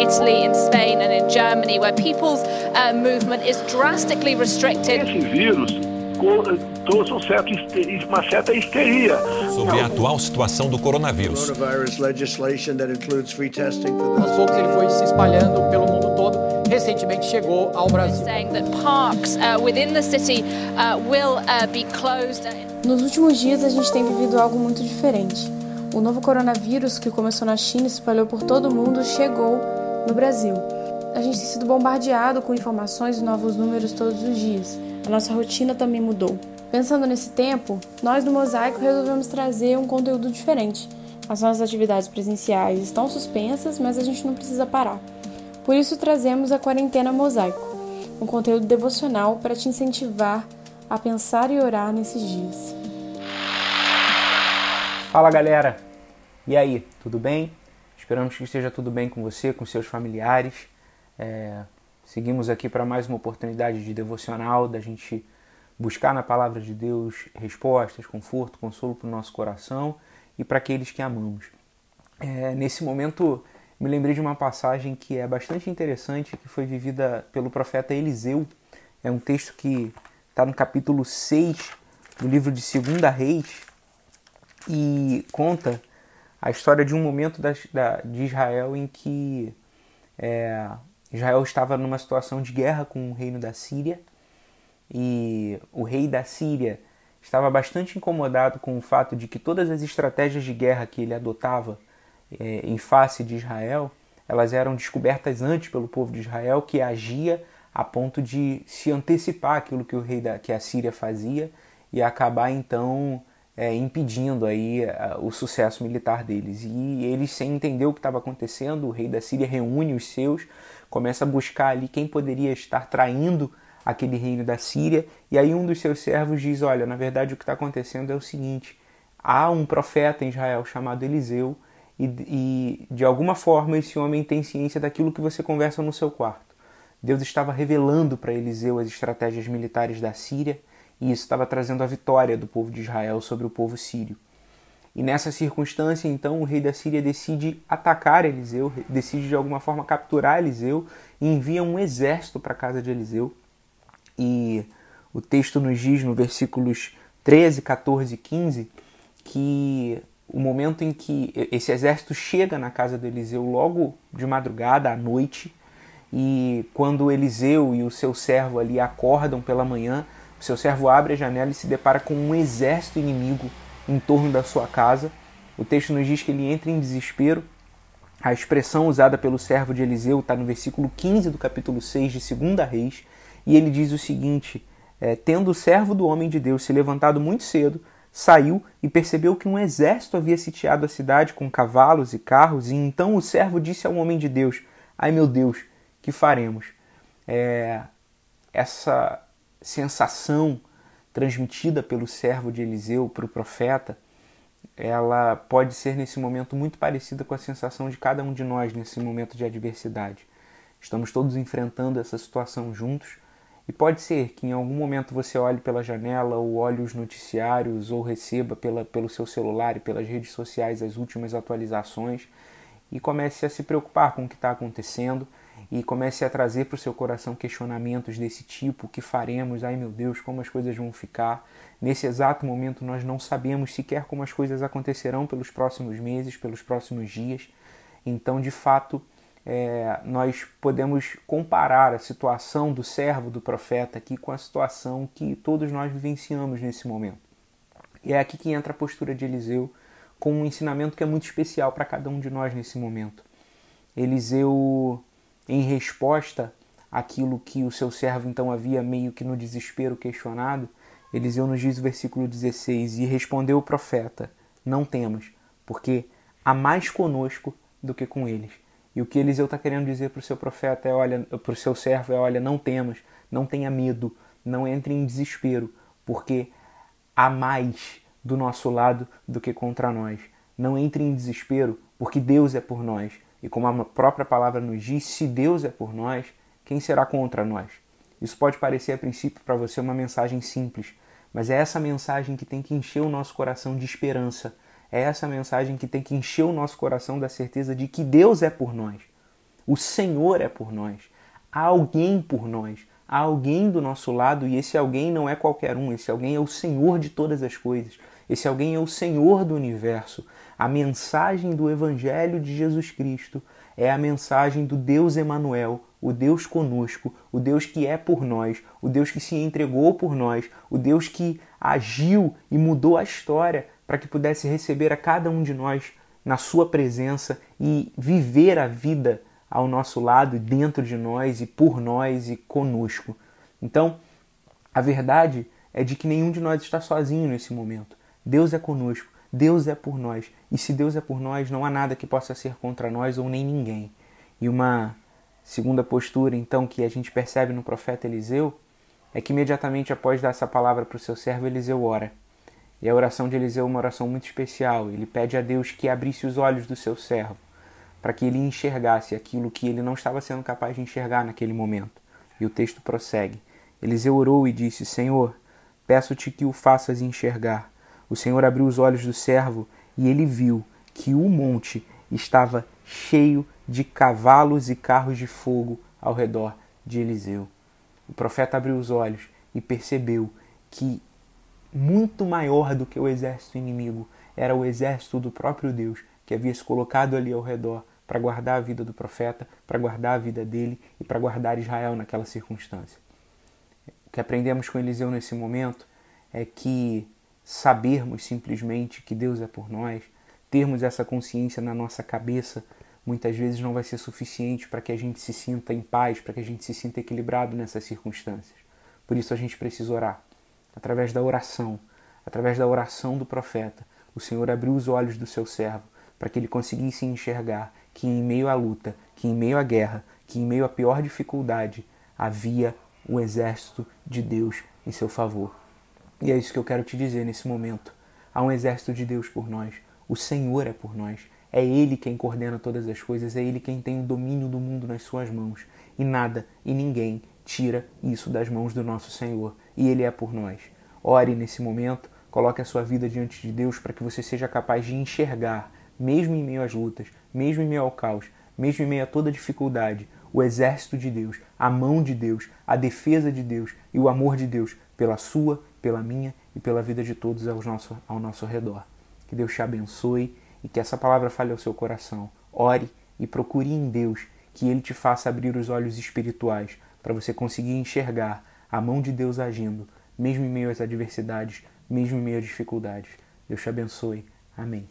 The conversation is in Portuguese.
Italy, in Spain, and in Germany, where people's uh, movement is drastically restricted. Esse vírus trouxe um certo, uma certa histeria. Sobre a atual situação do coronavírus. Aos poucos ele foi se espalhando pelo mundo todo. Recentemente chegou ao Brasil. Nos últimos dias a gente tem vivido algo muito diferente. O novo coronavírus que começou na China e se espalhou por todo o mundo chegou no Brasil. A gente tem sido bombardeado com informações e novos números todos os dias. A nossa rotina também mudou. Pensando nesse tempo, nós do Mosaico resolvemos trazer um conteúdo diferente. As nossas atividades presenciais estão suspensas, mas a gente não precisa parar. Por isso trazemos a Quarentena Mosaico, um conteúdo devocional para te incentivar a pensar e orar nesses dias. Fala galera! E aí, tudo bem? Esperamos que esteja tudo bem com você, com seus familiares. É, seguimos aqui para mais uma oportunidade de devocional, da gente buscar na palavra de Deus respostas, conforto, consolo para o nosso coração e para aqueles que amamos. É, nesse momento, me lembrei de uma passagem que é bastante interessante, que foi vivida pelo profeta Eliseu. É um texto que está no capítulo 6 do livro de 2 Reis, e conta a história de um momento da, da, de Israel em que é, Israel estava numa situação de guerra com o reino da Síria e o rei da Síria estava bastante incomodado com o fato de que todas as estratégias de guerra que ele adotava é, em face de Israel elas eram descobertas antes pelo povo de Israel que agia a ponto de se antecipar aquilo que o rei da que a Síria fazia e acabar então é, impedindo aí o sucesso militar deles. E eles, sem entender o que estava acontecendo, o rei da Síria reúne os seus, começa a buscar ali quem poderia estar traindo aquele reino da Síria. E aí um dos seus servos diz: Olha, na verdade o que está acontecendo é o seguinte: há um profeta em Israel chamado Eliseu. E, e de alguma forma esse homem tem ciência daquilo que você conversa no seu quarto. Deus estava revelando para Eliseu as estratégias militares da Síria e isso estava trazendo a vitória do povo de Israel sobre o povo sírio. E nessa circunstância, então, o rei da Síria decide atacar Eliseu, decide de alguma forma capturar Eliseu e envia um exército para a casa de Eliseu. E o texto nos diz no versículos 13, 14 e 15 que o momento em que esse exército chega na casa de Eliseu logo de madrugada, à noite, e quando Eliseu e o seu servo ali acordam pela manhã, seu servo abre a janela e se depara com um exército inimigo em torno da sua casa. O texto nos diz que ele entra em desespero. A expressão usada pelo servo de Eliseu está no versículo 15 do capítulo 6 de 2 Reis, e ele diz o seguinte: é, Tendo o servo do homem de Deus se levantado muito cedo, saiu e percebeu que um exército havia sitiado a cidade com cavalos e carros, e então o servo disse ao homem de Deus: Ai meu Deus, que faremos? É, essa sensação transmitida pelo servo de Eliseu para o profeta, ela pode ser nesse momento muito parecida com a sensação de cada um de nós nesse momento de adversidade. Estamos todos enfrentando essa situação juntos e pode ser que em algum momento você olhe pela janela ou olhe os noticiários ou receba pela, pelo seu celular e pelas redes sociais as últimas atualizações e comece a se preocupar com o que está acontecendo e comece a trazer para o seu coração questionamentos desse tipo: o que faremos? Ai meu Deus, como as coisas vão ficar? Nesse exato momento, nós não sabemos sequer como as coisas acontecerão pelos próximos meses, pelos próximos dias. Então, de fato, é, nós podemos comparar a situação do servo do profeta aqui com a situação que todos nós vivenciamos nesse momento. E é aqui que entra a postura de Eliseu com um ensinamento que é muito especial para cada um de nós nesse momento. Eliseu em resposta àquilo que o seu servo então havia meio que no desespero questionado, Eliseu nos diz o versículo 16: E respondeu o profeta: Não temos, porque há mais conosco do que com eles. E o que Eliseu está querendo dizer para o seu profeta é: olha, para o seu servo é: olha, não temos, não tenha medo, não entre em desespero, porque há mais do nosso lado do que contra nós. Não entre em desespero, porque Deus é por nós. E como a própria palavra nos diz, se Deus é por nós, quem será contra nós? Isso pode parecer a princípio para você uma mensagem simples, mas é essa mensagem que tem que encher o nosso coração de esperança. É essa mensagem que tem que encher o nosso coração da certeza de que Deus é por nós. O Senhor é por nós. Há alguém por nós. Há alguém do nosso lado e esse alguém não é qualquer um. Esse alguém é o Senhor de todas as coisas. Esse alguém é o Senhor do universo. A mensagem do Evangelho de Jesus Cristo é a mensagem do Deus Emanuel, o Deus conosco, o Deus que é por nós, o Deus que se entregou por nós, o Deus que agiu e mudou a história para que pudesse receber a cada um de nós na sua presença e viver a vida ao nosso lado, dentro de nós e por nós e conosco. Então, a verdade é de que nenhum de nós está sozinho nesse momento. Deus é conosco, Deus é por nós. E se Deus é por nós, não há nada que possa ser contra nós ou nem ninguém. E uma segunda postura, então, que a gente percebe no profeta Eliseu é que imediatamente após dar essa palavra para o seu servo, Eliseu ora. E a oração de Eliseu é uma oração muito especial. Ele pede a Deus que abrisse os olhos do seu servo, para que ele enxergasse aquilo que ele não estava sendo capaz de enxergar naquele momento. E o texto prossegue. Eliseu orou e disse: Senhor, peço-te que o faças enxergar. O Senhor abriu os olhos do servo e ele viu que o monte estava cheio de cavalos e carros de fogo ao redor de Eliseu. O profeta abriu os olhos e percebeu que muito maior do que o exército inimigo era o exército do próprio Deus que havia se colocado ali ao redor para guardar a vida do profeta, para guardar a vida dele e para guardar Israel naquela circunstância. O que aprendemos com Eliseu nesse momento é que sabermos simplesmente que Deus é por nós, termos essa consciência na nossa cabeça, muitas vezes não vai ser suficiente para que a gente se sinta em paz, para que a gente se sinta equilibrado nessas circunstâncias. Por isso a gente precisa orar através da oração, através da oração do profeta, o Senhor abriu os olhos do seu servo para que ele conseguisse enxergar que em meio à luta, que em meio à guerra, que em meio à pior dificuldade, havia o exército de Deus em seu favor. E é isso que eu quero te dizer nesse momento. Há um exército de Deus por nós. O Senhor é por nós. É Ele quem coordena todas as coisas, é Ele quem tem o domínio do mundo nas suas mãos. E nada e ninguém tira isso das mãos do nosso Senhor e Ele é por nós. Ore nesse momento, coloque a sua vida diante de Deus para que você seja capaz de enxergar, mesmo em meio às lutas, mesmo em meio ao caos, mesmo em meio a toda dificuldade, o exército de Deus, a mão de Deus, a defesa de Deus e o amor de Deus pela sua, pela minha e pela vida de todos ao nosso, ao nosso redor. Que Deus te abençoe e que essa palavra fale ao seu coração. Ore e procure em Deus que Ele te faça abrir os olhos espirituais para você conseguir enxergar a mão de Deus agindo, mesmo em meio às adversidades, mesmo em meio às dificuldades. Deus te abençoe. Amém.